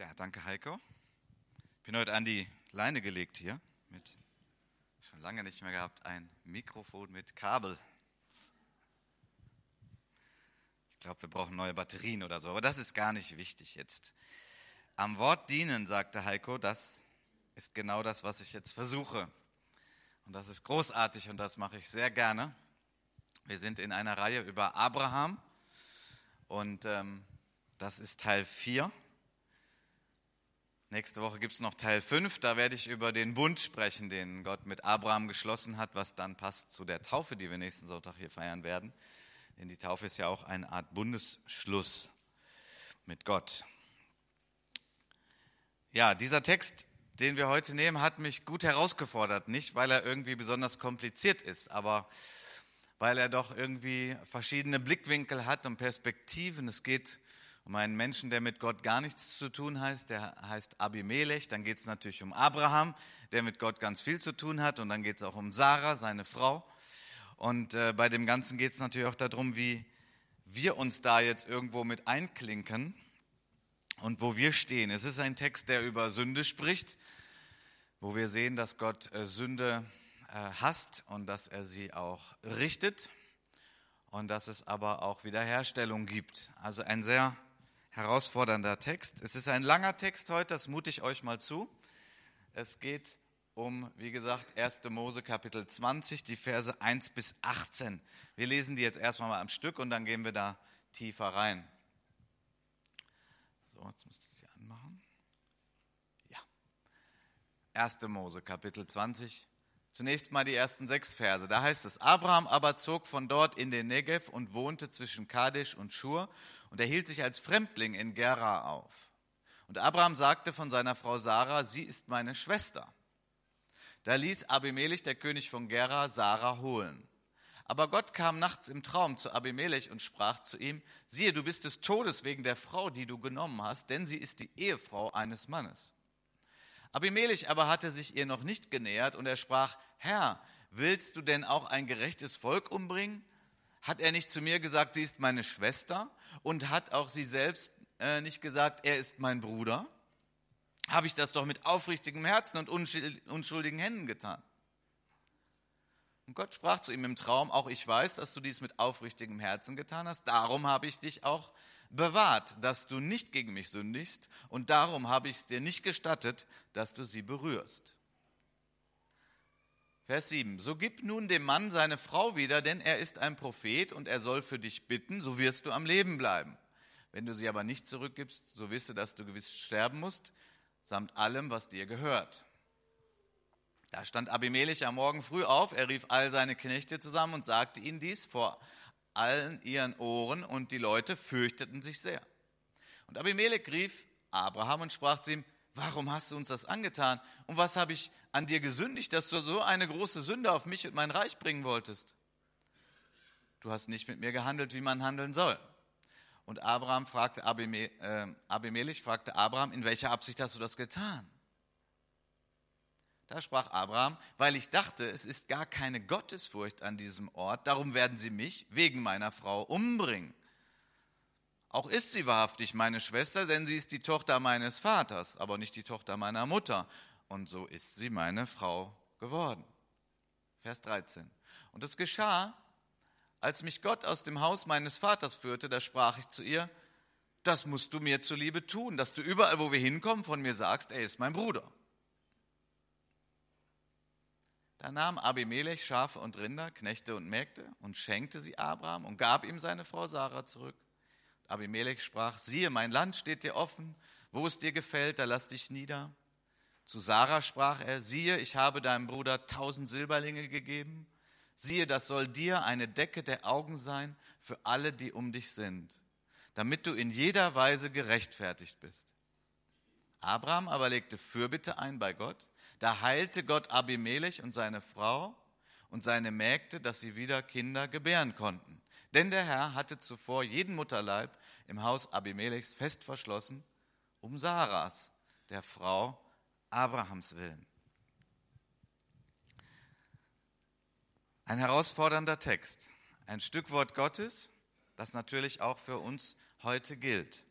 Ja, danke Heiko. Ich bin heute an die Leine gelegt hier mit schon lange nicht mehr gehabt ein Mikrofon mit Kabel. Ich glaube, wir brauchen neue Batterien oder so, aber das ist gar nicht wichtig jetzt. Am Wort dienen, sagte Heiko, das ist genau das, was ich jetzt versuche. Und das ist großartig und das mache ich sehr gerne. Wir sind in einer Reihe über Abraham und ähm, das ist Teil 4. Nächste Woche gibt es noch Teil 5, da werde ich über den Bund sprechen, den Gott mit Abraham geschlossen hat, was dann passt zu der Taufe, die wir nächsten Sonntag hier feiern werden. Denn die Taufe ist ja auch eine Art Bundesschluss mit Gott. Ja, dieser Text, den wir heute nehmen, hat mich gut herausgefordert. Nicht, weil er irgendwie besonders kompliziert ist, aber weil er doch irgendwie verschiedene Blickwinkel hat und Perspektiven. Es geht um einen Menschen, der mit Gott gar nichts zu tun heißt, der heißt Abimelech. Dann geht es natürlich um Abraham, der mit Gott ganz viel zu tun hat. Und dann geht es auch um Sarah, seine Frau. Und äh, bei dem Ganzen geht es natürlich auch darum, wie wir uns da jetzt irgendwo mit einklinken und wo wir stehen. Es ist ein Text, der über Sünde spricht, wo wir sehen, dass Gott äh, Sünde äh, hasst und dass er sie auch richtet und dass es aber auch Wiederherstellung gibt. Also ein sehr herausfordernder Text. Es ist ein langer Text heute, das mute ich euch mal zu. Es geht um, wie gesagt, 1. Mose Kapitel 20, die Verse 1 bis 18. Wir lesen die jetzt erstmal mal am Stück und dann gehen wir da tiefer rein. So, jetzt müsste ich sie anmachen. Ja. 1. Mose Kapitel 20, Zunächst mal die ersten sechs Verse. Da heißt es, Abraham aber zog von dort in den Negev und wohnte zwischen Kadesh und Schur und er hielt sich als Fremdling in Gera auf. Und Abraham sagte von seiner Frau Sarah, sie ist meine Schwester. Da ließ Abimelech, der König von Gera, Sarah holen. Aber Gott kam nachts im Traum zu Abimelech und sprach zu ihm, siehe, du bist des Todes wegen der Frau, die du genommen hast, denn sie ist die Ehefrau eines Mannes. Abimelech aber hatte sich ihr noch nicht genähert und er sprach, Herr, willst du denn auch ein gerechtes Volk umbringen? Hat er nicht zu mir gesagt, sie ist meine Schwester? Und hat auch sie selbst äh, nicht gesagt, er ist mein Bruder? Habe ich das doch mit aufrichtigem Herzen und unschuldigen Händen getan? Und Gott sprach zu ihm im Traum, auch ich weiß, dass du dies mit aufrichtigem Herzen getan hast, darum habe ich dich auch bewahrt, dass du nicht gegen mich sündigst, und darum habe ich es dir nicht gestattet, dass du sie berührst. Vers 7. So gib nun dem Mann seine Frau wieder, denn er ist ein Prophet und er soll für dich bitten, so wirst du am Leben bleiben. Wenn du sie aber nicht zurückgibst, so wisse, dass du gewiss sterben musst, samt allem, was dir gehört. Da stand Abimelech am Morgen früh auf, er rief all seine Knechte zusammen und sagte ihnen dies vor allen ihren Ohren und die Leute fürchteten sich sehr. Und Abimelech rief Abraham und sprach zu ihm, warum hast du uns das angetan? Und was habe ich an dir gesündigt, dass du so eine große Sünde auf mich und mein Reich bringen wolltest? Du hast nicht mit mir gehandelt, wie man handeln soll. Und Abraham fragte äh, Abimelech fragte Abraham, in welcher Absicht hast du das getan? Da sprach Abraham, weil ich dachte, es ist gar keine Gottesfurcht an diesem Ort, darum werden sie mich wegen meiner Frau umbringen. Auch ist sie wahrhaftig meine Schwester, denn sie ist die Tochter meines Vaters, aber nicht die Tochter meiner Mutter. Und so ist sie meine Frau geworden. Vers 13. Und es geschah, als mich Gott aus dem Haus meines Vaters führte, da sprach ich zu ihr, das musst du mir zuliebe tun, dass du überall, wo wir hinkommen, von mir sagst, er ist mein Bruder. Da nahm Abimelech Schafe und Rinder, Knechte und Mägde und schenkte sie Abraham und gab ihm seine Frau Sarah zurück. Abimelech sprach, siehe, mein Land steht dir offen, wo es dir gefällt, da lass dich nieder. Zu Sarah sprach er, siehe, ich habe deinem Bruder tausend Silberlinge gegeben. Siehe, das soll dir eine Decke der Augen sein für alle, die um dich sind, damit du in jeder Weise gerechtfertigt bist. Abraham aber legte Fürbitte ein bei Gott da heilte Gott Abimelech und seine Frau und seine Mägde, dass sie wieder Kinder gebären konnten. Denn der Herr hatte zuvor jeden Mutterleib im Haus Abimelechs fest verschlossen, um Saras, der Frau Abrahams willen. Ein herausfordernder Text, ein Stück Wort Gottes, das natürlich auch für uns heute gilt.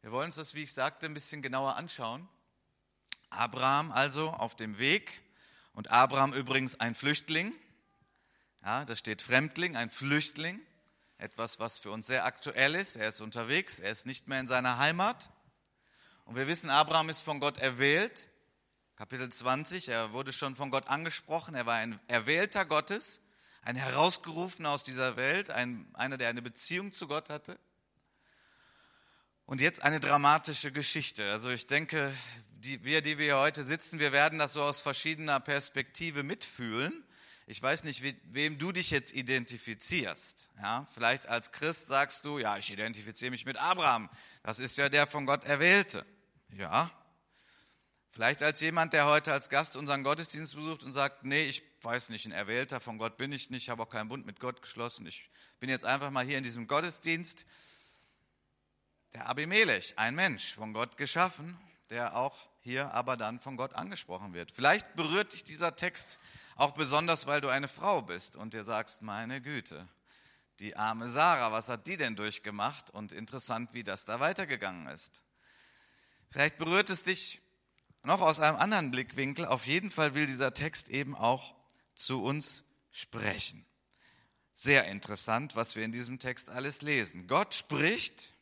Wir wollen uns das, wie ich sagte, ein bisschen genauer anschauen. Abraham also auf dem Weg und Abraham übrigens ein Flüchtling. Ja, da steht Fremdling, ein Flüchtling. Etwas, was für uns sehr aktuell ist. Er ist unterwegs, er ist nicht mehr in seiner Heimat. Und wir wissen, Abraham ist von Gott erwählt. Kapitel 20, er wurde schon von Gott angesprochen. Er war ein Erwählter Gottes, ein Herausgerufener aus dieser Welt, ein, einer, der eine Beziehung zu Gott hatte. Und jetzt eine dramatische Geschichte. Also ich denke, die, wir, die wir heute sitzen, wir werden das so aus verschiedener Perspektive mitfühlen. Ich weiß nicht, wie, wem du dich jetzt identifizierst. Ja, vielleicht als Christ sagst du, ja, ich identifiziere mich mit Abraham. Das ist ja der von Gott Erwählte. Ja. Vielleicht als jemand, der heute als Gast unseren Gottesdienst besucht und sagt, nee, ich weiß nicht, ein Erwählter von Gott bin ich nicht, ich habe auch keinen Bund mit Gott geschlossen. Ich bin jetzt einfach mal hier in diesem Gottesdienst. Der Abimelech, ein Mensch von Gott geschaffen, der auch hier aber dann von Gott angesprochen wird. Vielleicht berührt dich dieser Text auch besonders, weil du eine Frau bist und dir sagst, meine Güte, die arme Sarah, was hat die denn durchgemacht? Und interessant, wie das da weitergegangen ist. Vielleicht berührt es dich noch aus einem anderen Blickwinkel. Auf jeden Fall will dieser Text eben auch zu uns sprechen. Sehr interessant, was wir in diesem Text alles lesen. Gott spricht.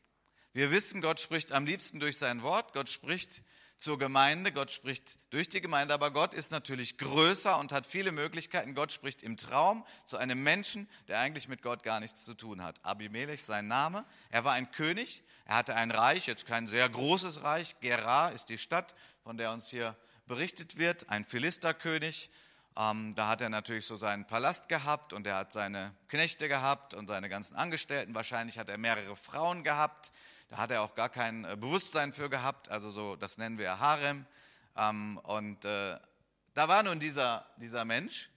Wir wissen, Gott spricht am liebsten durch sein Wort. Gott spricht zur Gemeinde. Gott spricht durch die Gemeinde, aber Gott ist natürlich größer und hat viele Möglichkeiten. Gott spricht im Traum zu einem Menschen, der eigentlich mit Gott gar nichts zu tun hat. Abimelech, sein Name. Er war ein König. Er hatte ein Reich, jetzt kein sehr großes Reich. Gerar ist die Stadt, von der uns hier berichtet wird. Ein Philisterkönig. Ähm, da hat er natürlich so seinen Palast gehabt und er hat seine Knechte gehabt und seine ganzen Angestellten. Wahrscheinlich hat er mehrere Frauen gehabt. Da hat er auch gar kein äh, Bewusstsein für gehabt, also so, das nennen wir Harem. Ähm, und äh, da war nun dieser, dieser Mensch.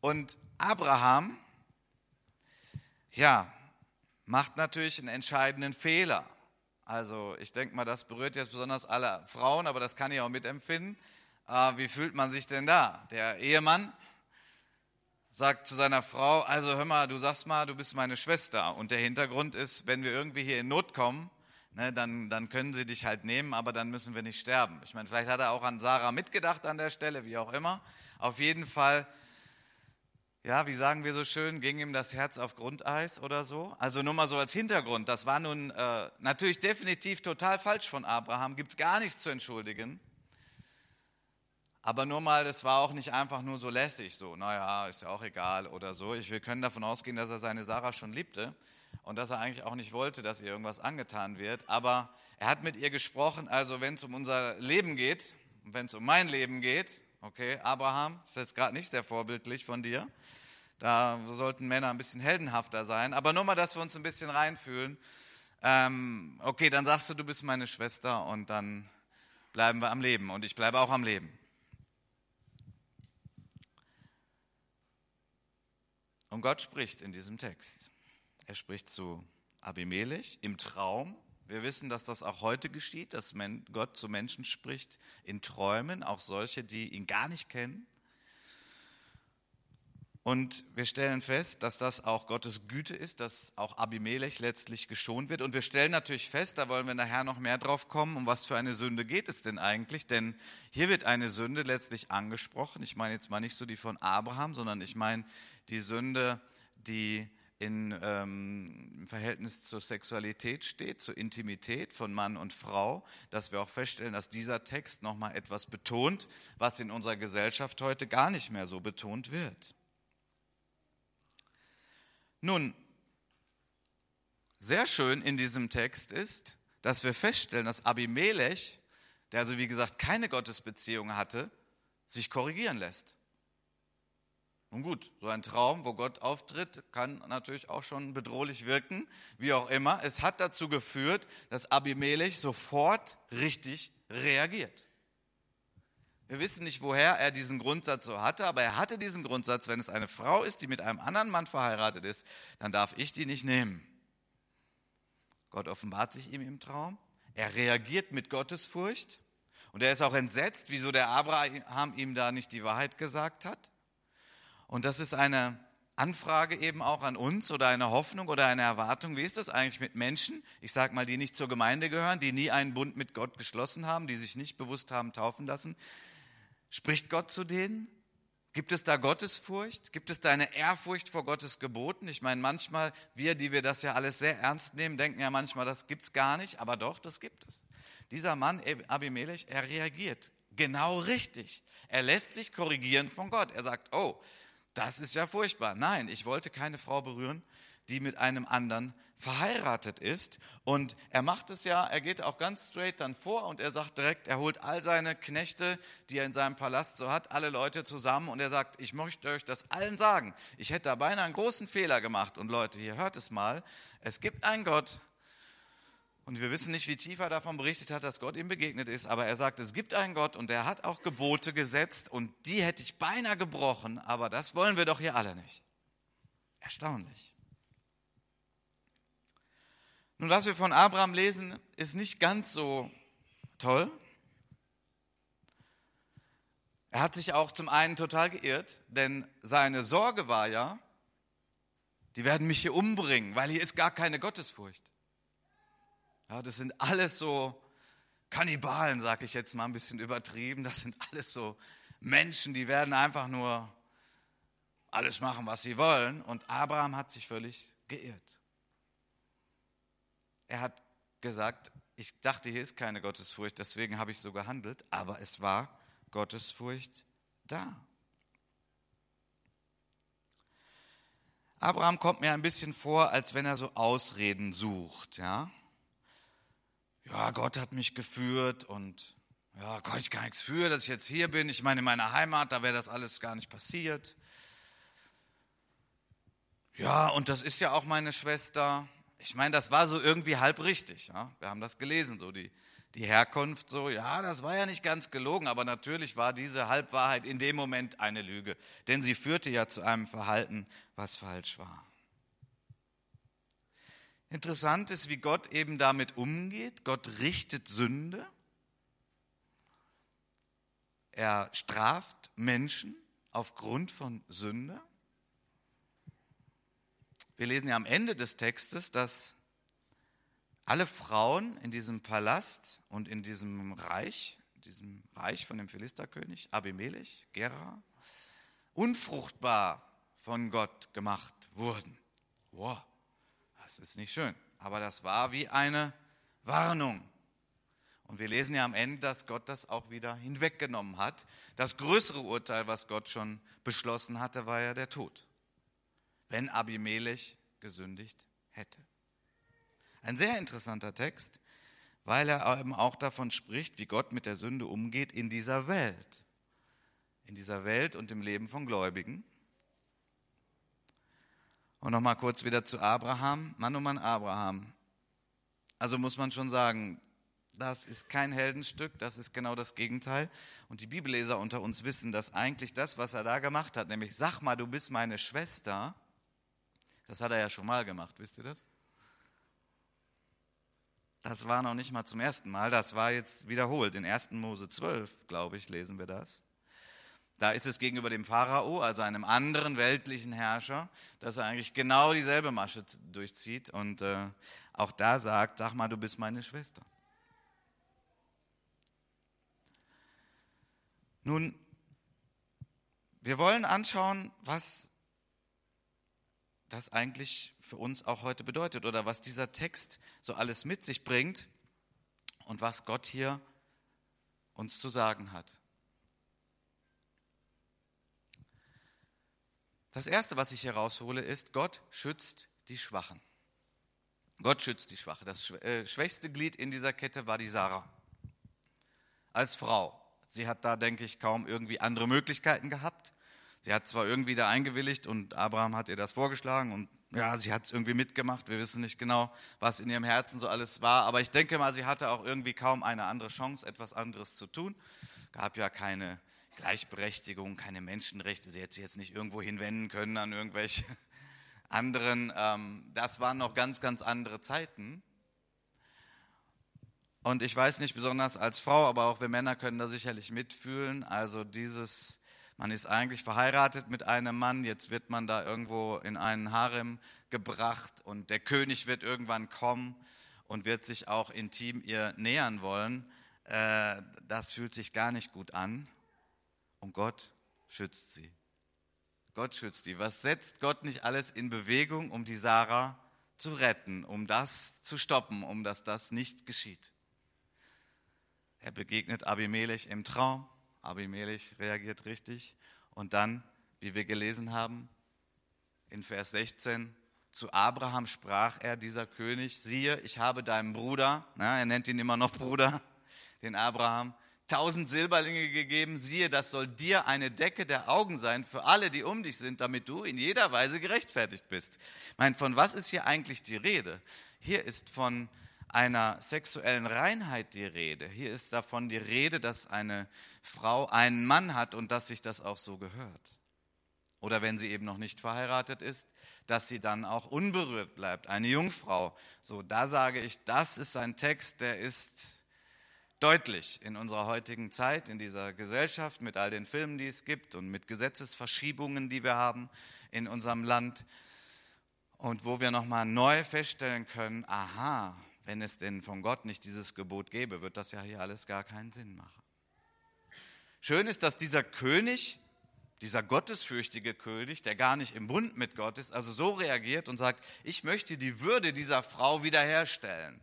Und Abraham, ja, macht natürlich einen entscheidenden Fehler. Also ich denke mal, das berührt jetzt besonders alle Frauen, aber das kann ich auch mitempfinden. Äh, wie fühlt man sich denn da? Der Ehemann sagt zu seiner Frau, also hör mal, du sagst mal, du bist meine Schwester. Und der Hintergrund ist, wenn wir irgendwie hier in Not kommen, ne, dann, dann können sie dich halt nehmen, aber dann müssen wir nicht sterben. Ich meine, vielleicht hat er auch an Sarah mitgedacht an der Stelle, wie auch immer. Auf jeden Fall, ja, wie sagen wir so schön, ging ihm das Herz auf Grundeis oder so. Also nur mal so als Hintergrund, das war nun äh, natürlich definitiv total falsch von Abraham, gibt es gar nichts zu entschuldigen. Aber nur mal, das war auch nicht einfach nur so lässig, so, naja, ist ja auch egal oder so. Ich, wir können davon ausgehen, dass er seine Sarah schon liebte und dass er eigentlich auch nicht wollte, dass ihr irgendwas angetan wird. Aber er hat mit ihr gesprochen, also wenn es um unser Leben geht, wenn es um mein Leben geht, okay, Abraham, ist jetzt gerade nicht sehr vorbildlich von dir. Da sollten Männer ein bisschen heldenhafter sein. Aber nur mal, dass wir uns ein bisschen reinfühlen. Ähm, okay, dann sagst du, du bist meine Schwester und dann bleiben wir am Leben und ich bleibe auch am Leben. Und Gott spricht in diesem Text. Er spricht zu Abimelech im Traum. Wir wissen, dass das auch heute geschieht, dass Gott zu Menschen spricht in Träumen, auch solche, die ihn gar nicht kennen. Und wir stellen fest, dass das auch Gottes Güte ist, dass auch Abimelech letztlich geschont wird. Und wir stellen natürlich fest, da wollen wir nachher noch mehr drauf kommen, um was für eine Sünde geht es denn eigentlich? Denn hier wird eine Sünde letztlich angesprochen. Ich meine jetzt mal nicht so die von Abraham, sondern ich meine die Sünde, die in, ähm, im Verhältnis zur Sexualität steht, zur Intimität von Mann und Frau, dass wir auch feststellen, dass dieser Text nochmal etwas betont, was in unserer Gesellschaft heute gar nicht mehr so betont wird. Nun, sehr schön in diesem Text ist, dass wir feststellen, dass Abimelech, der also wie gesagt keine Gottesbeziehung hatte, sich korrigieren lässt. Nun gut, so ein Traum, wo Gott auftritt, kann natürlich auch schon bedrohlich wirken, wie auch immer. Es hat dazu geführt, dass Abimelech sofort richtig reagiert. Wir wissen nicht, woher er diesen Grundsatz so hatte, aber er hatte diesen Grundsatz, wenn es eine Frau ist, die mit einem anderen Mann verheiratet ist, dann darf ich die nicht nehmen. Gott offenbart sich ihm im Traum. Er reagiert mit Gottesfurcht und er ist auch entsetzt, wieso der Abraham ihm da nicht die Wahrheit gesagt hat. Und das ist eine, Anfrage eben auch an uns oder eine Hoffnung oder eine Erwartung. Wie ist das eigentlich mit Menschen, ich sage mal, die nicht zur Gemeinde gehören, die nie einen Bund mit Gott geschlossen haben, die sich nicht bewusst haben taufen lassen? Spricht Gott zu denen? Gibt es da Gottesfurcht? Gibt es da eine Ehrfurcht vor Gottes Geboten? Ich meine, manchmal, wir, die wir das ja alles sehr ernst nehmen, denken ja manchmal, das gibt es gar nicht, aber doch, das gibt es. Dieser Mann, Abimelech, er reagiert genau richtig. Er lässt sich korrigieren von Gott. Er sagt, oh, das ist ja furchtbar. Nein, ich wollte keine Frau berühren, die mit einem anderen verheiratet ist. Und er macht es ja, er geht auch ganz straight dann vor und er sagt direkt, er holt all seine Knechte, die er in seinem Palast so hat, alle Leute zusammen und er sagt, ich möchte euch das allen sagen. Ich hätte da beinahe einen großen Fehler gemacht. Und Leute, hier hört es mal, es gibt einen Gott, und wir wissen nicht, wie tief er davon berichtet hat, dass Gott ihm begegnet ist, aber er sagt, es gibt einen Gott und er hat auch Gebote gesetzt und die hätte ich beinahe gebrochen, aber das wollen wir doch hier alle nicht. Erstaunlich. Nun, was wir von Abraham lesen, ist nicht ganz so toll. Er hat sich auch zum einen total geirrt, denn seine Sorge war ja, die werden mich hier umbringen, weil hier ist gar keine Gottesfurcht. Ja, das sind alles so Kannibalen, sage ich jetzt mal ein bisschen übertrieben. Das sind alles so Menschen, die werden einfach nur alles machen, was sie wollen. Und Abraham hat sich völlig geirrt. Er hat gesagt, ich dachte, hier ist keine Gottesfurcht, deswegen habe ich so gehandelt, aber es war Gottesfurcht da. Abraham kommt mir ein bisschen vor, als wenn er so Ausreden sucht, ja ja, Gott hat mich geführt und ja, Gott, ich gar nichts für, dass ich jetzt hier bin. Ich meine, in meiner Heimat, da wäre das alles gar nicht passiert. Ja, und das ist ja auch meine Schwester. Ich meine, das war so irgendwie halb richtig. Ja? Wir haben das gelesen, so die, die Herkunft, so, ja, das war ja nicht ganz gelogen, aber natürlich war diese Halbwahrheit in dem Moment eine Lüge, denn sie führte ja zu einem Verhalten, was falsch war. Interessant ist, wie Gott eben damit umgeht. Gott richtet Sünde. Er straft Menschen aufgrund von Sünde. Wir lesen ja am Ende des Textes, dass alle Frauen in diesem Palast und in diesem Reich, diesem Reich von dem Philisterkönig Abimelech, Gera, unfruchtbar von Gott gemacht wurden. Wow. Das ist nicht schön, aber das war wie eine Warnung. Und wir lesen ja am Ende, dass Gott das auch wieder hinweggenommen hat. Das größere Urteil, was Gott schon beschlossen hatte, war ja der Tod, wenn Abimelech gesündigt hätte. Ein sehr interessanter Text, weil er eben auch davon spricht, wie Gott mit der Sünde umgeht in dieser Welt. In dieser Welt und im Leben von Gläubigen. Und nochmal kurz wieder zu Abraham. Mann, oh Mann, Abraham. Also muss man schon sagen, das ist kein Heldenstück, das ist genau das Gegenteil. Und die Bibelleser unter uns wissen, dass eigentlich das, was er da gemacht hat, nämlich sag mal, du bist meine Schwester, das hat er ja schon mal gemacht, wisst ihr das? Das war noch nicht mal zum ersten Mal, das war jetzt wiederholt. In 1. Mose 12, glaube ich, lesen wir das. Da ist es gegenüber dem Pharao, also einem anderen weltlichen Herrscher, dass er eigentlich genau dieselbe Masche durchzieht und äh, auch da sagt, sag mal, du bist meine Schwester. Nun, wir wollen anschauen, was das eigentlich für uns auch heute bedeutet oder was dieser Text so alles mit sich bringt und was Gott hier uns zu sagen hat. Das Erste, was ich hier raushole, ist, Gott schützt die Schwachen. Gott schützt die Schwache. Das äh, schwächste Glied in dieser Kette war die Sarah. Als Frau. Sie hat da, denke ich, kaum irgendwie andere Möglichkeiten gehabt. Sie hat zwar irgendwie da eingewilligt und Abraham hat ihr das vorgeschlagen und ja, sie hat es irgendwie mitgemacht. Wir wissen nicht genau, was in ihrem Herzen so alles war. Aber ich denke mal, sie hatte auch irgendwie kaum eine andere Chance, etwas anderes zu tun. Gab ja keine Gleichberechtigung, keine Menschenrechte. Sie hätte sich jetzt nicht irgendwo hinwenden können an irgendwelche anderen. Ähm, das waren noch ganz, ganz andere Zeiten. Und ich weiß nicht besonders als Frau, aber auch wir Männer können da sicherlich mitfühlen. Also dieses Man ist eigentlich verheiratet mit einem Mann, jetzt wird man da irgendwo in einen Harem gebracht und der König wird irgendwann kommen und wird sich auch intim ihr nähern wollen. Äh, das fühlt sich gar nicht gut an und Gott schützt sie. Gott schützt sie. Was setzt Gott nicht alles in Bewegung, um die Sarah zu retten, um das zu stoppen, um dass das nicht geschieht? Er begegnet Abimelech im Traum. Abimelech reagiert richtig. Und dann, wie wir gelesen haben, in Vers 16, zu Abraham sprach er, dieser König, siehe, ich habe deinem Bruder, na, er nennt ihn immer noch Bruder, den Abraham, tausend Silberlinge gegeben, siehe, das soll dir eine Decke der Augen sein für alle, die um dich sind, damit du in jeder Weise gerechtfertigt bist. Ich meine, von was ist hier eigentlich die Rede? Hier ist von einer sexuellen Reinheit die Rede. Hier ist davon die Rede, dass eine Frau einen Mann hat und dass sich das auch so gehört. Oder wenn sie eben noch nicht verheiratet ist, dass sie dann auch unberührt bleibt, eine Jungfrau. So, da sage ich, das ist ein Text, der ist deutlich in unserer heutigen Zeit, in dieser Gesellschaft, mit all den Filmen, die es gibt und mit Gesetzesverschiebungen, die wir haben in unserem Land. Und wo wir nochmal neu feststellen können, aha, wenn es denn von Gott nicht dieses Gebot gäbe, wird das ja hier alles gar keinen Sinn machen. Schön ist, dass dieser König, dieser gottesfürchtige König, der gar nicht im Bund mit Gott ist, also so reagiert und sagt, ich möchte die Würde dieser Frau wiederherstellen.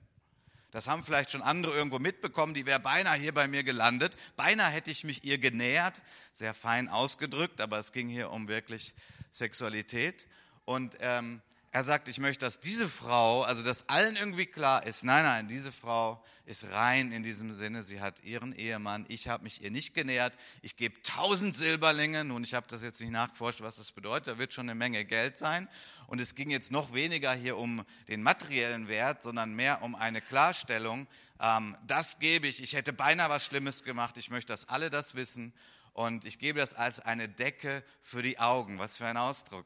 Das haben vielleicht schon andere irgendwo mitbekommen, die wäre beinahe hier bei mir gelandet. Beinahe hätte ich mich ihr genähert, sehr fein ausgedrückt, aber es ging hier um wirklich Sexualität. Und ähm, er sagt, ich möchte, dass diese Frau, also dass allen irgendwie klar ist, nein, nein, diese Frau ist rein in diesem Sinne, sie hat ihren Ehemann, ich habe mich ihr nicht genähert, ich gebe tausend Silberlinge, nun, ich habe das jetzt nicht nachgeforscht, was das bedeutet, da wird schon eine Menge Geld sein. Und es ging jetzt noch weniger hier um den materiellen Wert, sondern mehr um eine Klarstellung, ähm, das gebe ich, ich hätte beinahe was Schlimmes gemacht, ich möchte, dass alle das wissen. Und ich gebe das als eine Decke für die Augen. Was für ein Ausdruck.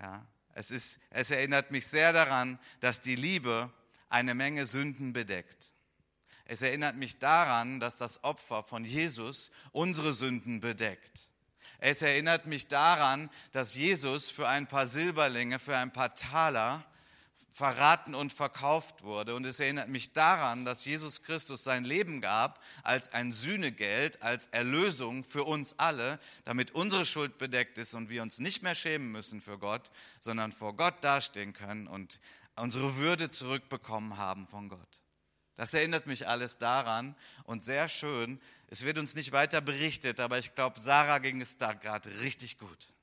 Ja, es, ist, es erinnert mich sehr daran, dass die Liebe eine Menge Sünden bedeckt. Es erinnert mich daran, dass das Opfer von Jesus unsere Sünden bedeckt. Es erinnert mich daran, dass Jesus für ein paar Silberlinge, für ein paar Taler verraten und verkauft wurde. Und es erinnert mich daran, dass Jesus Christus sein Leben gab als ein Sühnegeld, als Erlösung für uns alle, damit unsere Schuld bedeckt ist und wir uns nicht mehr schämen müssen für Gott, sondern vor Gott dastehen können und unsere Würde zurückbekommen haben von Gott. Das erinnert mich alles daran und sehr schön. Es wird uns nicht weiter berichtet, aber ich glaube, Sarah ging es da gerade richtig gut.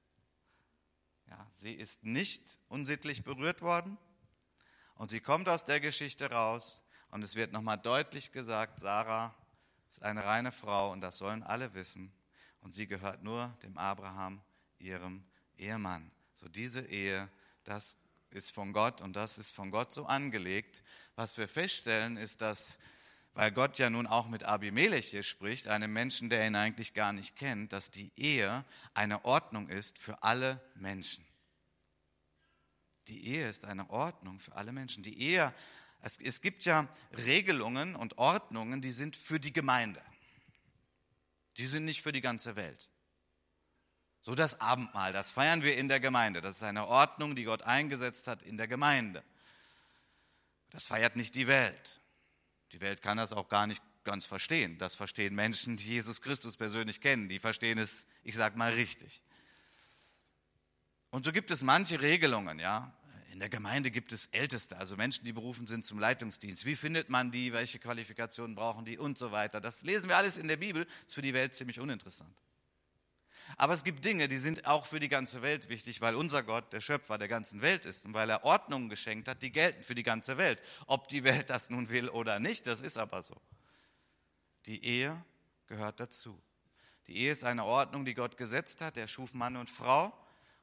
Ja, sie ist nicht unsittlich berührt worden und sie kommt aus der Geschichte raus und es wird nochmal deutlich gesagt, Sarah ist eine reine Frau und das sollen alle wissen. Und sie gehört nur dem Abraham, ihrem Ehemann. So diese Ehe, das ist von Gott und das ist von Gott so angelegt. Was wir feststellen, ist, dass, weil Gott ja nun auch mit Abimelech hier spricht, einem Menschen, der ihn eigentlich gar nicht kennt, dass die Ehe eine Ordnung ist für alle Menschen. Die Ehe ist eine Ordnung für alle Menschen. Die Ehe, es, es gibt ja Regelungen und Ordnungen, die sind für die Gemeinde. Die sind nicht für die ganze Welt. So das Abendmahl, das feiern wir in der Gemeinde. Das ist eine Ordnung, die Gott eingesetzt hat in der Gemeinde. Das feiert nicht die Welt. Die Welt kann das auch gar nicht ganz verstehen. Das verstehen Menschen, die Jesus Christus persönlich kennen. Die verstehen es, ich sage mal, richtig. Und so gibt es manche Regelungen, ja. In der Gemeinde gibt es Älteste, also Menschen, die berufen sind zum Leitungsdienst. Wie findet man die? Welche Qualifikationen brauchen die? Und so weiter. Das lesen wir alles in der Bibel. Ist für die Welt ziemlich uninteressant. Aber es gibt Dinge, die sind auch für die ganze Welt wichtig, weil unser Gott der Schöpfer der ganzen Welt ist und weil er Ordnungen geschenkt hat, die gelten für die ganze Welt. Ob die Welt das nun will oder nicht, das ist aber so. Die Ehe gehört dazu. Die Ehe ist eine Ordnung, die Gott gesetzt hat. Er schuf Mann und Frau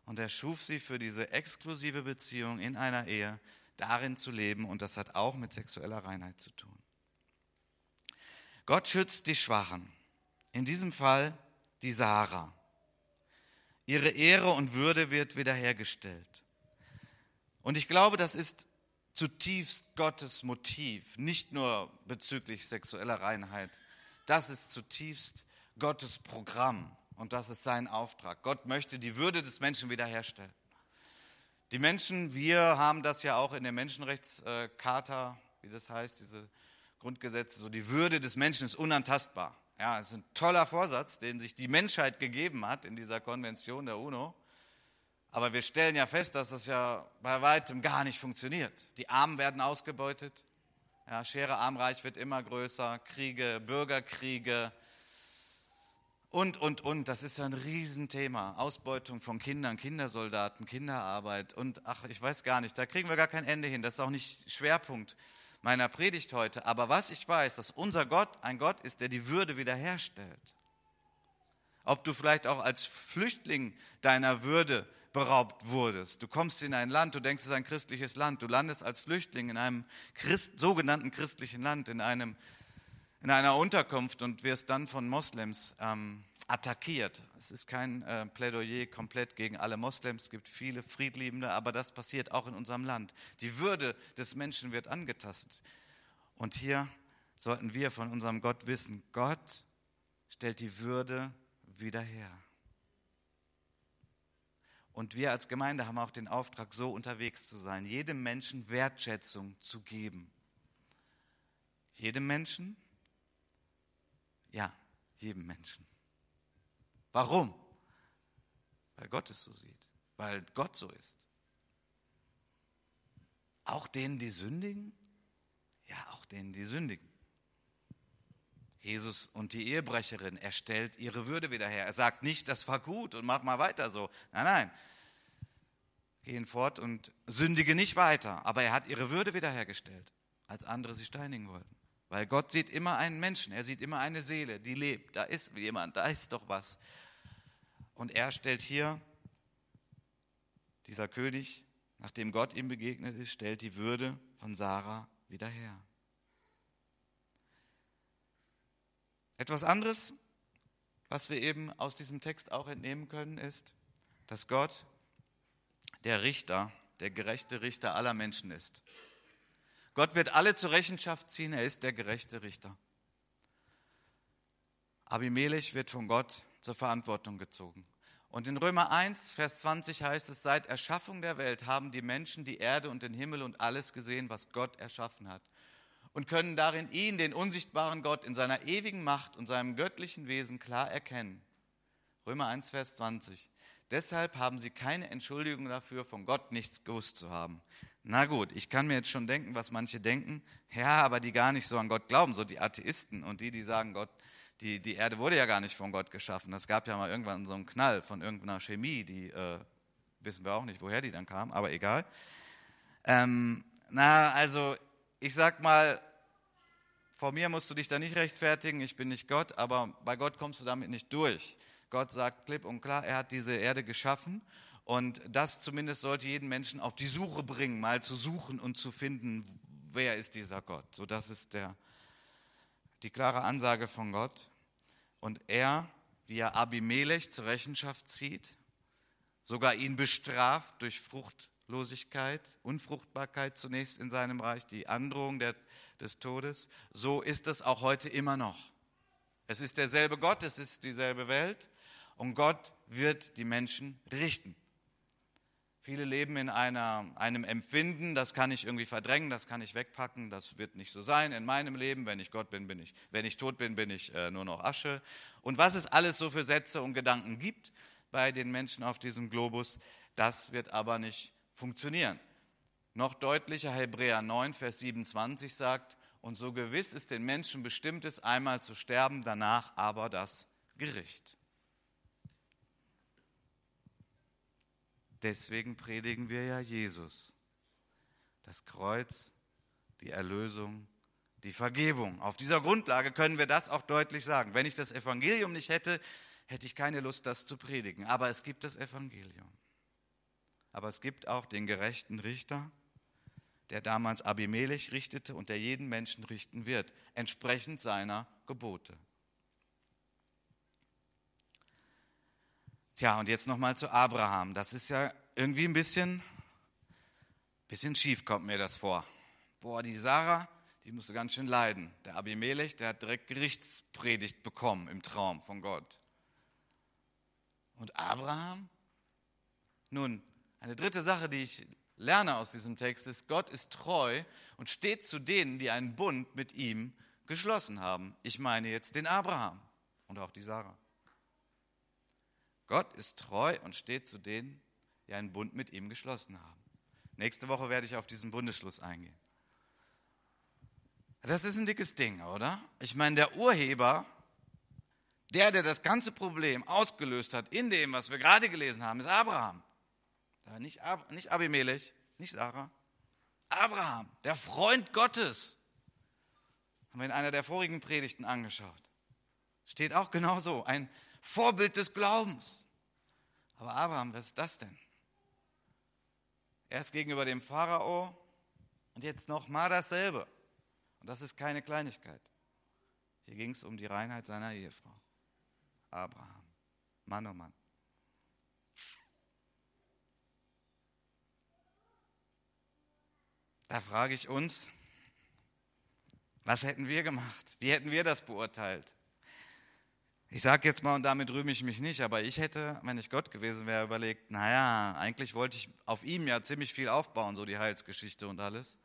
und er schuf sie für diese exklusive Beziehung in einer Ehe, darin zu leben. Und das hat auch mit sexueller Reinheit zu tun. Gott schützt die Schwachen. In diesem Fall die Sarah. Ihre Ehre und Würde wird wiederhergestellt. Und ich glaube, das ist zutiefst Gottes Motiv, nicht nur bezüglich sexueller Reinheit. Das ist zutiefst Gottes Programm und das ist sein Auftrag. Gott möchte die Würde des Menschen wiederherstellen. Die Menschen, wir haben das ja auch in der Menschenrechtscharta, wie das heißt, diese Grundgesetze, so die Würde des Menschen ist unantastbar. Ja, es ist ein toller Vorsatz, den sich die Menschheit gegeben hat in dieser Konvention der UNO. Aber wir stellen ja fest, dass das ja bei weitem gar nicht funktioniert. Die Armen werden ausgebeutet. Ja, Schere Armreich wird immer größer. Kriege, Bürgerkriege und, und, und. Das ist ja ein Riesenthema. Ausbeutung von Kindern, Kindersoldaten, Kinderarbeit und ach, ich weiß gar nicht. Da kriegen wir gar kein Ende hin. Das ist auch nicht Schwerpunkt meiner Predigt heute. Aber was ich weiß, dass unser Gott ein Gott ist, der die Würde wiederherstellt. Ob du vielleicht auch als Flüchtling deiner Würde beraubt wurdest. Du kommst in ein Land, du denkst, es ist ein christliches Land. Du landest als Flüchtling in einem Christ, sogenannten christlichen Land, in, einem, in einer Unterkunft und wirst dann von Moslems ähm, attackiert. Es ist kein äh, Plädoyer komplett gegen alle Moslems, es gibt viele Friedliebende, aber das passiert auch in unserem Land. Die Würde des Menschen wird angetastet. Und hier sollten wir von unserem Gott wissen, Gott stellt die Würde wieder her. Und wir als Gemeinde haben auch den Auftrag, so unterwegs zu sein, jedem Menschen Wertschätzung zu geben. Jedem Menschen? Ja, jedem Menschen. Warum? Weil Gott es so sieht, weil Gott so ist. Auch denen, die sündigen? Ja, auch denen, die sündigen. Jesus und die Ehebrecherin, er stellt ihre Würde wieder her. Er sagt nicht, das war gut und mach mal weiter so. Nein, nein. Gehen fort und sündige nicht weiter. Aber er hat ihre Würde wiederhergestellt, als andere sie steinigen wollten. Weil Gott sieht immer einen Menschen, er sieht immer eine Seele, die lebt. Da ist jemand, da ist doch was. Und er stellt hier, dieser König, nachdem Gott ihm begegnet ist, stellt die Würde von Sarah wieder her. Etwas anderes, was wir eben aus diesem Text auch entnehmen können, ist, dass Gott der Richter, der gerechte Richter aller Menschen ist. Gott wird alle zur Rechenschaft ziehen, er ist der gerechte Richter. Abimelech wird von Gott zur Verantwortung gezogen. Und in Römer 1, Vers 20 heißt es, seit Erschaffung der Welt haben die Menschen die Erde und den Himmel und alles gesehen, was Gott erschaffen hat. Und können darin ihn, den unsichtbaren Gott, in seiner ewigen Macht und seinem göttlichen Wesen klar erkennen. Römer 1, Vers 20. Deshalb haben sie keine Entschuldigung dafür, von Gott nichts gewusst zu haben. Na gut, ich kann mir jetzt schon denken, was manche denken. Ja, aber die gar nicht so an Gott glauben, so die Atheisten und die, die sagen, Gott, die, die Erde wurde ja gar nicht von Gott geschaffen. Das gab ja mal irgendwann so einen Knall von irgendeiner Chemie, die äh, wissen wir auch nicht, woher die dann kam, aber egal. Ähm, na, also ich sag mal, vor mir musst du dich da nicht rechtfertigen, ich bin nicht Gott, aber bei Gott kommst du damit nicht durch. Gott sagt klipp und klar, er hat diese Erde geschaffen und das zumindest sollte jeden Menschen auf die Suche bringen, mal zu suchen und zu finden, wer ist dieser Gott. So das ist der, die klare Ansage von Gott. Und er, wie er Abimelech zur Rechenschaft zieht, sogar ihn bestraft durch Fruchtlosigkeit, Unfruchtbarkeit zunächst in seinem Reich, die Androhung der, des Todes, so ist es auch heute immer noch. Es ist derselbe Gott, es ist dieselbe Welt, und Gott wird die Menschen richten. Viele leben in einer, einem Empfinden, das kann ich irgendwie verdrängen, das kann ich wegpacken, das wird nicht so sein in meinem Leben. Wenn ich Gott bin, bin ich, wenn ich tot bin, bin ich äh, nur noch Asche. Und was es alles so für Sätze und Gedanken gibt bei den Menschen auf diesem Globus, das wird aber nicht funktionieren. Noch deutlicher, Hebräer 9, Vers 27 sagt, und so gewiss ist den Menschen bestimmt es, einmal zu sterben, danach aber das Gericht. Deswegen predigen wir ja Jesus. Das Kreuz, die Erlösung, die Vergebung. Auf dieser Grundlage können wir das auch deutlich sagen. Wenn ich das Evangelium nicht hätte, hätte ich keine Lust, das zu predigen. Aber es gibt das Evangelium. Aber es gibt auch den gerechten Richter, der damals Abimelech richtete und der jeden Menschen richten wird, entsprechend seiner Gebote. Tja, und jetzt nochmal zu Abraham. Das ist ja irgendwie ein bisschen, bisschen schief, kommt mir das vor. Boah, die Sarah, die musste ganz schön leiden. Der Abimelech, der hat direkt Gerichtspredigt bekommen im Traum von Gott. Und Abraham? Nun, eine dritte Sache, die ich lerne aus diesem Text, ist, Gott ist treu und steht zu denen, die einen Bund mit ihm geschlossen haben. Ich meine jetzt den Abraham und auch die Sarah. Gott ist treu und steht zu denen, die einen Bund mit ihm geschlossen haben. Nächste Woche werde ich auf diesen Bundesschluss eingehen. Das ist ein dickes Ding, oder? Ich meine, der Urheber, der, der das ganze Problem ausgelöst hat in dem, was wir gerade gelesen haben, ist Abraham. Nicht, Ab nicht Abimelech, nicht Sarah. Abraham, der Freund Gottes. Haben wir in einer der vorigen Predigten angeschaut. Steht auch genau so, ein Vorbild des Glaubens. Aber Abraham, was ist das denn? Erst gegenüber dem Pharao und jetzt nochmal dasselbe. Und das ist keine Kleinigkeit. Hier ging es um die Reinheit seiner Ehefrau. Abraham. Mann, oh Mann. Da frage ich uns, was hätten wir gemacht? Wie hätten wir das beurteilt? Ich sage jetzt mal, und damit rühme ich mich nicht, aber ich hätte, wenn ich Gott gewesen wäre, überlegt, naja, eigentlich wollte ich auf ihm ja ziemlich viel aufbauen, so die Heilsgeschichte und alles.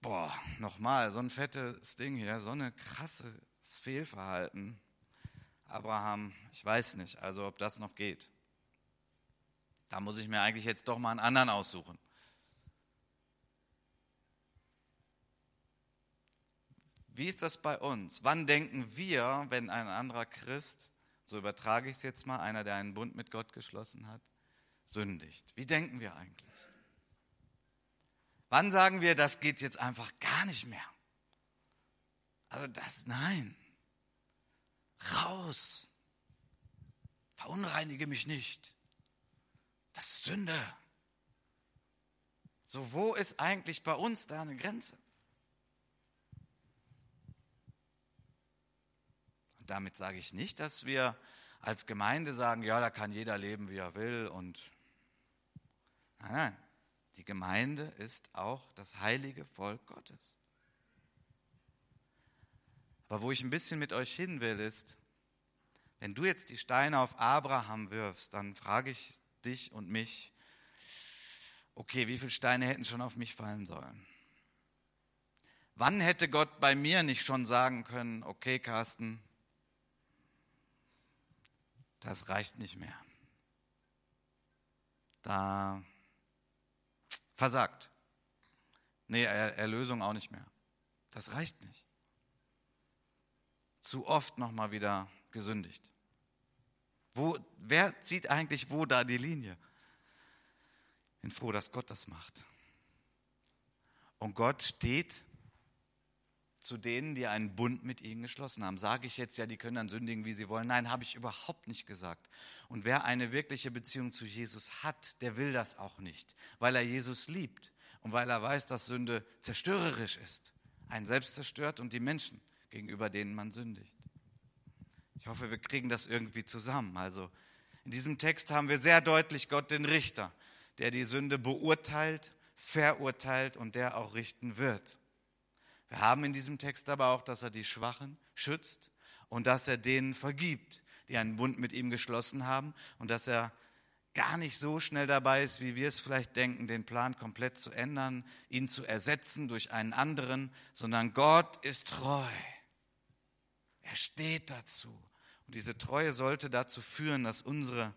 Boah, nochmal, so ein fettes Ding hier, so ein krasses Fehlverhalten. Abraham, ich weiß nicht, also ob das noch geht. Da muss ich mir eigentlich jetzt doch mal einen anderen aussuchen. Wie ist das bei uns? Wann denken wir, wenn ein anderer Christ, so übertrage ich es jetzt mal, einer, der einen Bund mit Gott geschlossen hat, sündigt? Wie denken wir eigentlich? Wann sagen wir, das geht jetzt einfach gar nicht mehr? Also das, nein. Raus. Verunreinige mich nicht. Das ist Sünde. So, wo ist eigentlich bei uns da eine Grenze? Damit sage ich nicht, dass wir als Gemeinde sagen, ja, da kann jeder leben, wie er will. Und nein, nein, die Gemeinde ist auch das heilige Volk Gottes. Aber wo ich ein bisschen mit euch hin will, ist, wenn du jetzt die Steine auf Abraham wirfst, dann frage ich dich und mich, okay, wie viele Steine hätten schon auf mich fallen sollen? Wann hätte Gott bei mir nicht schon sagen können, okay, Carsten, das reicht nicht mehr. Da versagt. Nee, Erlösung auch nicht mehr. Das reicht nicht. Zu oft nochmal wieder gesündigt. Wo, wer zieht eigentlich wo da die Linie? Ich bin froh, dass Gott das macht. Und Gott steht zu denen, die einen Bund mit ihnen geschlossen haben. Sage ich jetzt ja, die können dann sündigen, wie sie wollen? Nein, habe ich überhaupt nicht gesagt. Und wer eine wirkliche Beziehung zu Jesus hat, der will das auch nicht, weil er Jesus liebt und weil er weiß, dass Sünde zerstörerisch ist, einen selbst zerstört und die Menschen, gegenüber denen man sündigt. Ich hoffe, wir kriegen das irgendwie zusammen. Also in diesem Text haben wir sehr deutlich Gott den Richter, der die Sünde beurteilt, verurteilt und der auch richten wird. Wir haben in diesem Text aber auch, dass er die Schwachen schützt und dass er denen vergibt, die einen Bund mit ihm geschlossen haben und dass er gar nicht so schnell dabei ist, wie wir es vielleicht denken, den Plan komplett zu ändern, ihn zu ersetzen durch einen anderen, sondern Gott ist treu. Er steht dazu. Und diese Treue sollte dazu führen, dass unsere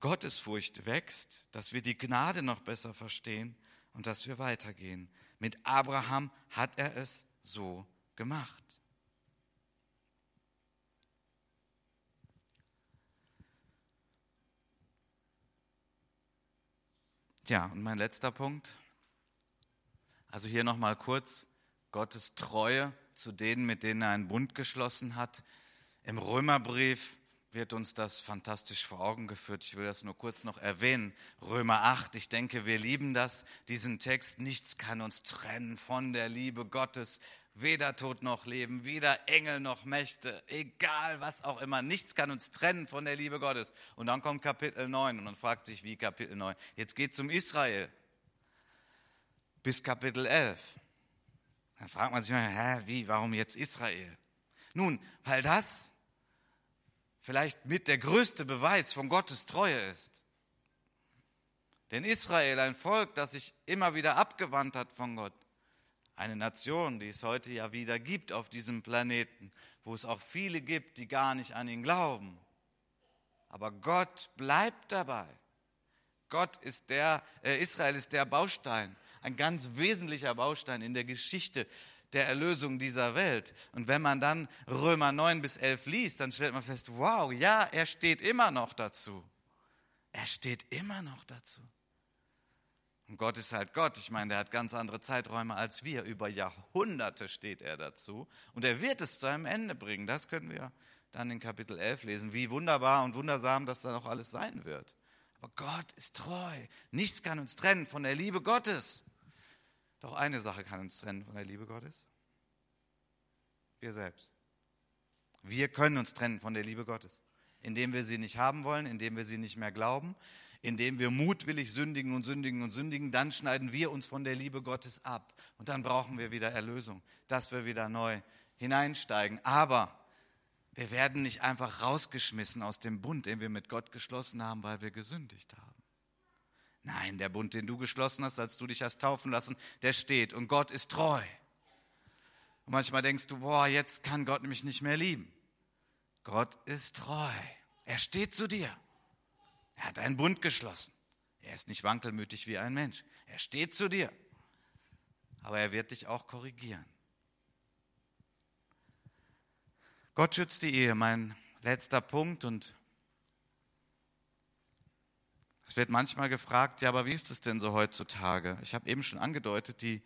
Gottesfurcht wächst, dass wir die Gnade noch besser verstehen und dass wir weitergehen. Mit Abraham hat er es so gemacht. Ja, und mein letzter Punkt. Also hier nochmal kurz Gottes Treue zu denen, mit denen er einen Bund geschlossen hat. Im Römerbrief wird uns das fantastisch vor Augen geführt. Ich will das nur kurz noch erwähnen. Römer 8, ich denke, wir lieben das, diesen Text. Nichts kann uns trennen von der Liebe Gottes. Weder Tod noch Leben, weder Engel noch Mächte, egal was auch immer. Nichts kann uns trennen von der Liebe Gottes. Und dann kommt Kapitel 9 und man fragt sich, wie Kapitel 9? Jetzt geht es um Israel. Bis Kapitel 11. Dann fragt man sich hä, wie, warum jetzt Israel? Nun, weil das vielleicht mit der größte Beweis von Gottes Treue ist. Denn Israel, ein Volk, das sich immer wieder abgewandt hat von Gott, eine Nation, die es heute ja wieder gibt auf diesem Planeten, wo es auch viele gibt, die gar nicht an ihn glauben. Aber Gott bleibt dabei. Gott ist der, äh, Israel ist der Baustein, ein ganz wesentlicher Baustein in der Geschichte der Erlösung dieser Welt. Und wenn man dann Römer 9 bis 11 liest, dann stellt man fest, wow, ja, er steht immer noch dazu. Er steht immer noch dazu. Und Gott ist halt Gott. Ich meine, der hat ganz andere Zeiträume als wir. Über Jahrhunderte steht er dazu. Und er wird es zu einem Ende bringen. Das können wir dann in Kapitel 11 lesen. Wie wunderbar und wundersam das dann auch alles sein wird. Aber Gott ist treu. Nichts kann uns trennen von der Liebe Gottes. Doch eine Sache kann uns trennen von der Liebe Gottes. Wir selbst. Wir können uns trennen von der Liebe Gottes, indem wir sie nicht haben wollen, indem wir sie nicht mehr glauben, indem wir mutwillig sündigen und sündigen und sündigen, dann schneiden wir uns von der Liebe Gottes ab. Und dann brauchen wir wieder Erlösung, dass wir wieder neu hineinsteigen. Aber wir werden nicht einfach rausgeschmissen aus dem Bund, den wir mit Gott geschlossen haben, weil wir gesündigt haben. Nein, der Bund, den du geschlossen hast, als du dich hast taufen lassen, der steht und Gott ist treu. Und manchmal denkst du, boah, jetzt kann Gott mich nicht mehr lieben. Gott ist treu. Er steht zu dir. Er hat einen Bund geschlossen. Er ist nicht wankelmütig wie ein Mensch. Er steht zu dir. Aber er wird dich auch korrigieren. Gott schützt die Ehe, mein letzter Punkt. Und es wird manchmal gefragt, ja, aber wie ist es denn so heutzutage? Ich habe eben schon angedeutet, die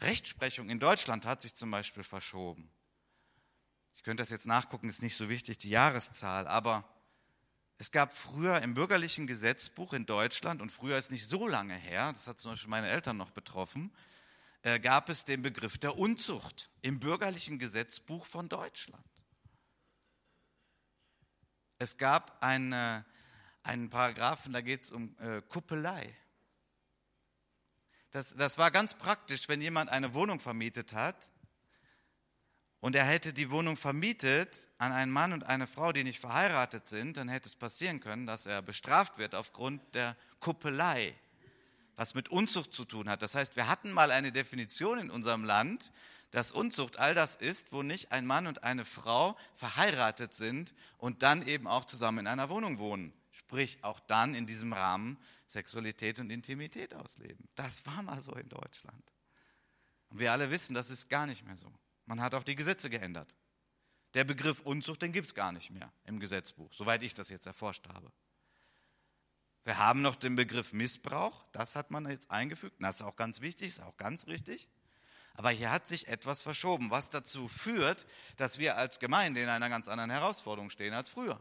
Rechtsprechung in Deutschland hat sich zum Beispiel verschoben. Ich könnte das jetzt nachgucken, ist nicht so wichtig, die Jahreszahl, aber es gab früher im bürgerlichen Gesetzbuch in Deutschland, und früher ist nicht so lange her, das hat zum Beispiel meine Eltern noch betroffen, äh, gab es den Begriff der Unzucht im bürgerlichen Gesetzbuch von Deutschland. Es gab eine einen Paragraphen, da geht es um äh, Kuppelei. Das, das war ganz praktisch, wenn jemand eine Wohnung vermietet hat und er hätte die Wohnung vermietet an einen Mann und eine Frau, die nicht verheiratet sind, dann hätte es passieren können, dass er bestraft wird aufgrund der Kuppelei, was mit Unzucht zu tun hat. Das heißt, wir hatten mal eine Definition in unserem Land, dass Unzucht all das ist, wo nicht ein Mann und eine Frau verheiratet sind und dann eben auch zusammen in einer Wohnung wohnen. Sprich, auch dann in diesem Rahmen Sexualität und Intimität ausleben. Das war mal so in Deutschland. Und wir alle wissen, das ist gar nicht mehr so. Man hat auch die Gesetze geändert. Der Begriff Unzucht, den gibt es gar nicht mehr im Gesetzbuch, soweit ich das jetzt erforscht habe. Wir haben noch den Begriff Missbrauch, das hat man jetzt eingefügt, das ist auch ganz wichtig, ist auch ganz richtig. Aber hier hat sich etwas verschoben, was dazu führt, dass wir als Gemeinde in einer ganz anderen Herausforderung stehen als früher.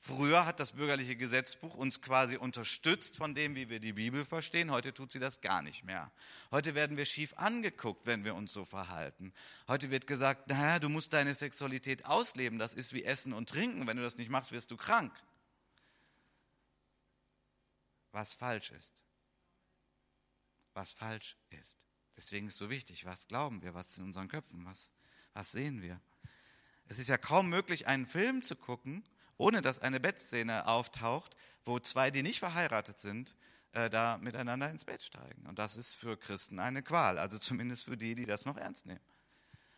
Früher hat das bürgerliche Gesetzbuch uns quasi unterstützt von dem, wie wir die Bibel verstehen. Heute tut sie das gar nicht mehr. Heute werden wir schief angeguckt, wenn wir uns so verhalten. Heute wird gesagt, naja, du musst deine Sexualität ausleben. Das ist wie Essen und Trinken. Wenn du das nicht machst, wirst du krank. Was falsch ist. Was falsch ist. Deswegen ist es so wichtig, was glauben wir, was ist in unseren Köpfen, was, was sehen wir. Es ist ja kaum möglich, einen Film zu gucken ohne dass eine Bettszene auftaucht, wo zwei, die nicht verheiratet sind, äh, da miteinander ins Bett steigen. Und das ist für Christen eine Qual, also zumindest für die, die das noch ernst nehmen.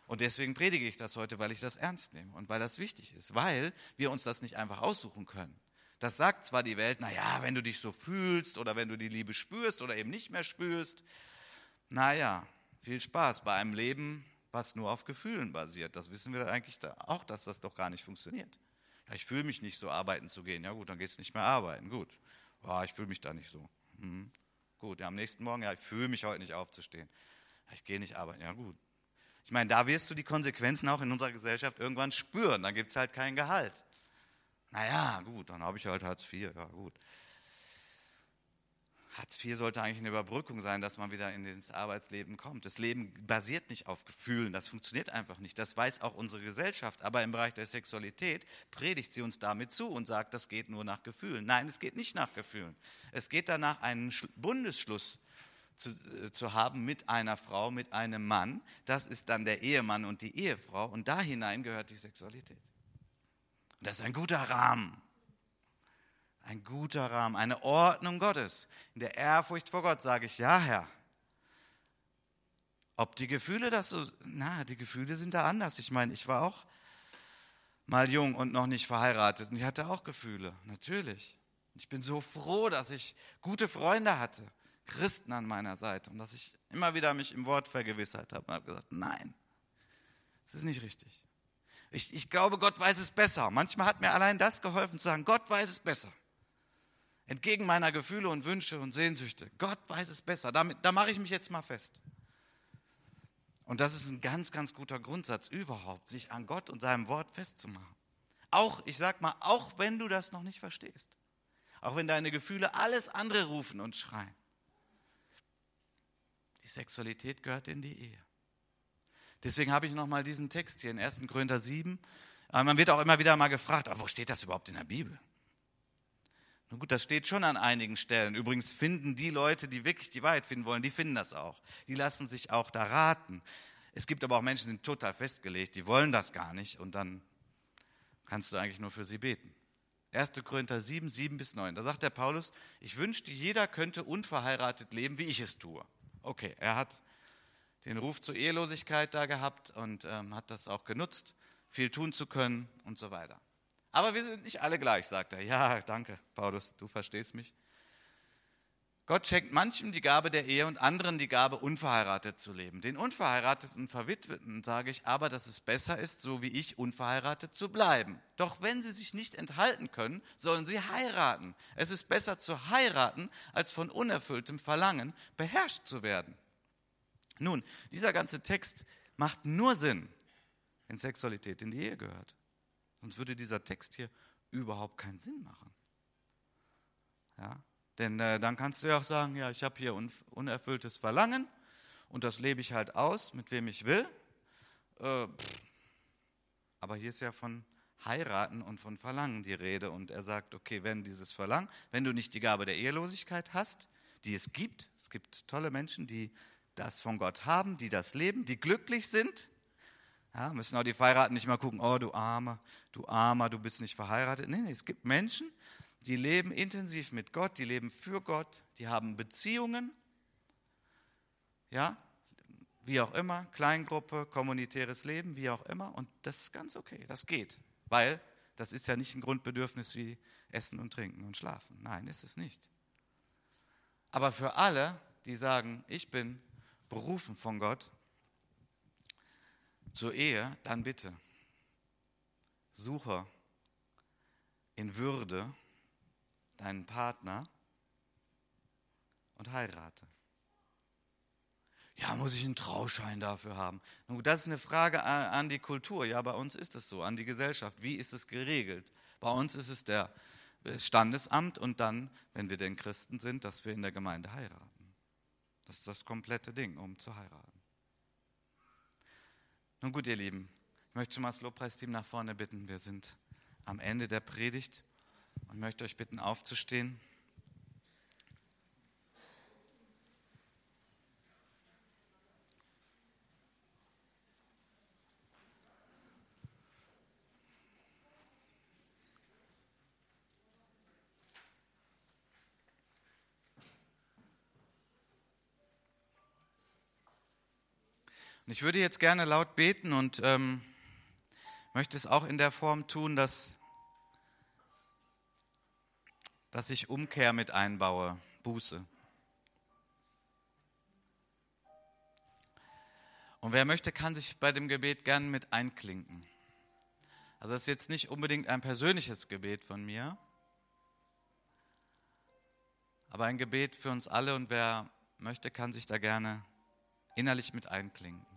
Und deswegen predige ich das heute, weil ich das ernst nehme und weil das wichtig ist, weil wir uns das nicht einfach aussuchen können. Das sagt zwar die Welt, naja, wenn du dich so fühlst oder wenn du die Liebe spürst oder eben nicht mehr spürst, naja, viel Spaß bei einem Leben, was nur auf Gefühlen basiert. Das wissen wir eigentlich auch, dass das doch gar nicht funktioniert. Ja, ich fühle mich nicht so, arbeiten zu gehen. Ja gut, dann geht es nicht mehr arbeiten. Gut. Ja, ich fühle mich da nicht so. Hm. Gut, ja, am nächsten Morgen, ja, ich fühle mich heute nicht aufzustehen. Ja, ich gehe nicht arbeiten. Ja gut. Ich meine, da wirst du die Konsequenzen auch in unserer Gesellschaft irgendwann spüren. Dann gibt es halt kein Gehalt. Naja, gut, dann habe ich halt Hartz IV. Ja gut. Hartz IV sollte eigentlich eine Überbrückung sein, dass man wieder in das Arbeitsleben kommt. Das Leben basiert nicht auf Gefühlen, das funktioniert einfach nicht. Das weiß auch unsere Gesellschaft. Aber im Bereich der Sexualität predigt sie uns damit zu und sagt, das geht nur nach Gefühlen. Nein, es geht nicht nach Gefühlen. Es geht danach, einen Bundesschluss zu, äh, zu haben mit einer Frau, mit einem Mann. Das ist dann der Ehemann und die Ehefrau. Und da hinein gehört die Sexualität. Und das ist ein guter Rahmen. Ein guter Rahmen, eine Ordnung Gottes. In der Ehrfurcht vor Gott sage ich, ja Herr. Ob die Gefühle das so, na, die Gefühle sind da anders. Ich meine, ich war auch mal jung und noch nicht verheiratet und ich hatte auch Gefühle, natürlich. Ich bin so froh, dass ich gute Freunde hatte, Christen an meiner Seite und dass ich immer wieder mich im Wort vergewissert habe und habe gesagt, nein, das ist nicht richtig. Ich, ich glaube, Gott weiß es besser. Manchmal hat mir allein das geholfen zu sagen, Gott weiß es besser. Entgegen meiner Gefühle und Wünsche und Sehnsüchte. Gott weiß es besser. Damit, da mache ich mich jetzt mal fest. Und das ist ein ganz, ganz guter Grundsatz überhaupt, sich an Gott und seinem Wort festzumachen. Auch, ich sag mal, auch wenn du das noch nicht verstehst. Auch wenn deine Gefühle alles andere rufen und schreien. Die Sexualität gehört in die Ehe. Deswegen habe ich nochmal diesen Text hier in 1. Korinther 7. Aber man wird auch immer wieder mal gefragt, wo steht das überhaupt in der Bibel? Nun gut, das steht schon an einigen Stellen. Übrigens finden die Leute, die wirklich die Wahrheit finden wollen, die finden das auch. Die lassen sich auch da raten. Es gibt aber auch Menschen, die sind total festgelegt, die wollen das gar nicht und dann kannst du eigentlich nur für sie beten. 1. Korinther 7, 7 bis 9. Da sagt der Paulus, ich wünschte, jeder könnte unverheiratet leben, wie ich es tue. Okay, er hat den Ruf zur Ehelosigkeit da gehabt und ähm, hat das auch genutzt, viel tun zu können und so weiter. Aber wir sind nicht alle gleich, sagt er. Ja, danke, Paulus, du verstehst mich. Gott schenkt manchem die Gabe der Ehe und anderen die Gabe, unverheiratet zu leben. Den Unverheirateten Verwitweten sage ich aber, dass es besser ist, so wie ich, unverheiratet zu bleiben. Doch wenn sie sich nicht enthalten können, sollen sie heiraten. Es ist besser zu heiraten, als von unerfülltem Verlangen beherrscht zu werden. Nun, dieser ganze Text macht nur Sinn, wenn Sexualität in die Ehe gehört. Sonst würde dieser Text hier überhaupt keinen Sinn machen. Ja? Denn äh, dann kannst du ja auch sagen, ja, ich habe hier un unerfülltes Verlangen und das lebe ich halt aus, mit wem ich will. Äh, aber hier ist ja von heiraten und von Verlangen die Rede. Und er sagt, okay, wenn dieses Verlangen, wenn du nicht die Gabe der Ehelosigkeit hast, die es gibt, es gibt tolle Menschen, die das von Gott haben, die das leben, die glücklich sind. Ja, müssen auch die Verheirateten nicht mal gucken, oh du Armer, du Armer, du bist nicht verheiratet. Nee, nee, es gibt Menschen, die leben intensiv mit Gott, die leben für Gott, die haben Beziehungen, ja, wie auch immer, Kleingruppe, kommunitäres Leben, wie auch immer. Und das ist ganz okay, das geht, weil das ist ja nicht ein Grundbedürfnis wie Essen und Trinken und Schlafen. Nein, ist es nicht. Aber für alle, die sagen, ich bin berufen von Gott zur Ehe, dann bitte suche in Würde deinen Partner und heirate. Ja, muss ich einen Trauschein dafür haben? Nun, das ist eine Frage an die Kultur. Ja, bei uns ist es so, an die Gesellschaft. Wie ist es geregelt? Bei uns ist es der Standesamt und dann, wenn wir denn Christen sind, dass wir in der Gemeinde heiraten. Das ist das komplette Ding, um zu heiraten. Nun gut, ihr Lieben, ich möchte schon mal das Lobpreisteam nach vorne bitten. Wir sind am Ende der Predigt und möchte euch bitten, aufzustehen. Und ich würde jetzt gerne laut beten und ähm, möchte es auch in der Form tun, dass dass ich Umkehr mit einbaue, Buße. Und wer möchte, kann sich bei dem Gebet gern mit einklinken. Also das ist jetzt nicht unbedingt ein persönliches Gebet von mir, aber ein Gebet für uns alle und wer möchte, kann sich da gerne innerlich mit einklinken.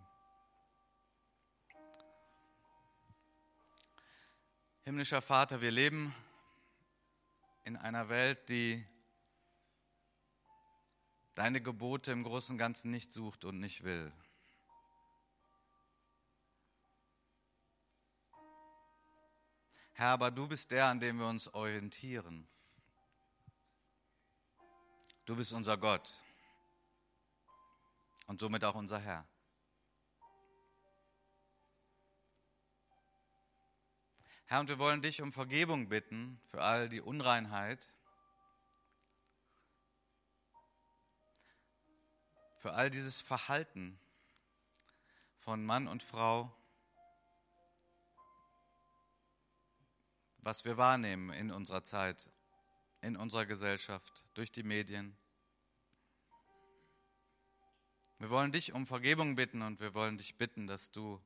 Himmlischer Vater, wir leben in einer Welt, die deine Gebote im Großen und Ganzen nicht sucht und nicht will. Herr, aber du bist der, an dem wir uns orientieren. Du bist unser Gott. und somit auch unser Herr. Herr, und wir wollen dich um Vergebung bitten für all die Unreinheit, für all dieses Verhalten von Mann und Frau, was wir wahrnehmen in unserer Zeit, in unserer Gesellschaft, durch die Medien. Wir wollen dich um Vergebung bitten und wir wollen dich bitten, dass du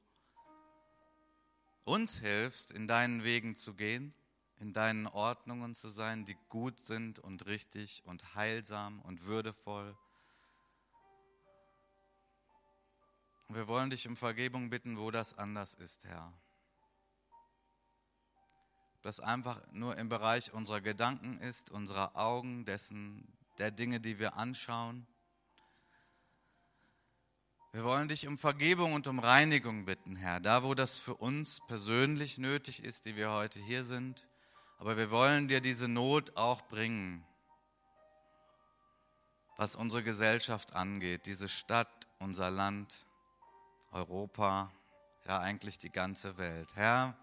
uns hilfst, in deinen Wegen zu gehen, in deinen Ordnungen zu sein, die gut sind und richtig und heilsam und würdevoll. Wir wollen dich um Vergebung bitten, wo das anders ist, Herr. Ob das einfach nur im Bereich unserer Gedanken ist, unserer Augen, dessen, der Dinge, die wir anschauen. Wir wollen dich um Vergebung und um Reinigung bitten, Herr, da wo das für uns persönlich nötig ist, die wir heute hier sind. Aber wir wollen dir diese Not auch bringen, was unsere Gesellschaft angeht, diese Stadt, unser Land. Europa, ja eigentlich die ganze Welt. Herr,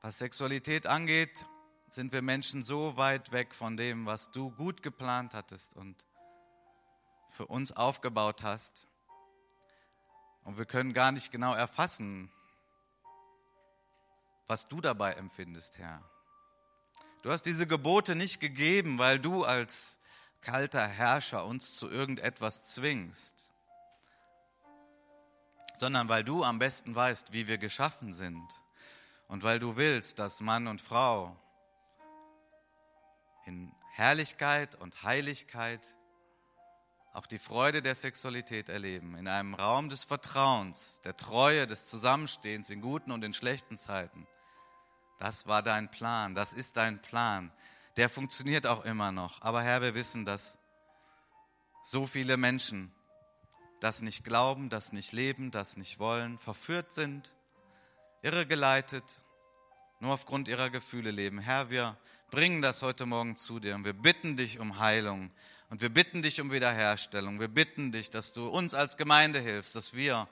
was Sexualität angeht, sind wir Menschen so weit weg von dem, was du gut geplant hattest und für uns aufgebaut hast. Und wir können gar nicht genau erfassen, was du dabei empfindest, Herr. Du hast diese Gebote nicht gegeben, weil du als kalter Herrscher uns zu irgendetwas zwingst, sondern weil du am besten weißt, wie wir geschaffen sind und weil du willst, dass Mann und Frau in Herrlichkeit und Heiligkeit auch die Freude der Sexualität erleben, in einem Raum des Vertrauens, der Treue, des Zusammenstehens in guten und in schlechten Zeiten. Das war dein Plan, das ist dein Plan. Der funktioniert auch immer noch. Aber Herr, wir wissen, dass so viele Menschen das nicht glauben, das nicht leben, das nicht wollen, verführt sind, irregeleitet, nur aufgrund ihrer Gefühle leben. Herr, wir bringen das heute Morgen zu dir und wir bitten dich um Heilung und wir bitten dich um Wiederherstellung. Wir bitten dich, dass du uns als Gemeinde hilfst, dass wir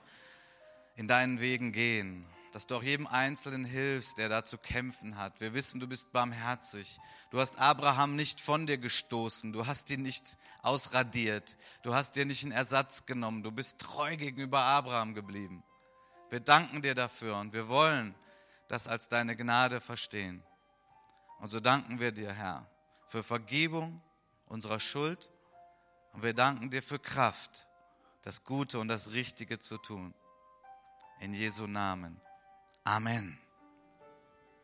in deinen Wegen gehen dass du auch jedem Einzelnen hilfst, der da zu kämpfen hat. Wir wissen, du bist barmherzig. Du hast Abraham nicht von dir gestoßen. Du hast ihn nicht ausradiert. Du hast dir nicht einen Ersatz genommen. Du bist treu gegenüber Abraham geblieben. Wir danken dir dafür und wir wollen das als deine Gnade verstehen. Und so danken wir dir, Herr, für Vergebung unserer Schuld und wir danken dir für Kraft, das Gute und das Richtige zu tun. In Jesu Namen. Amen.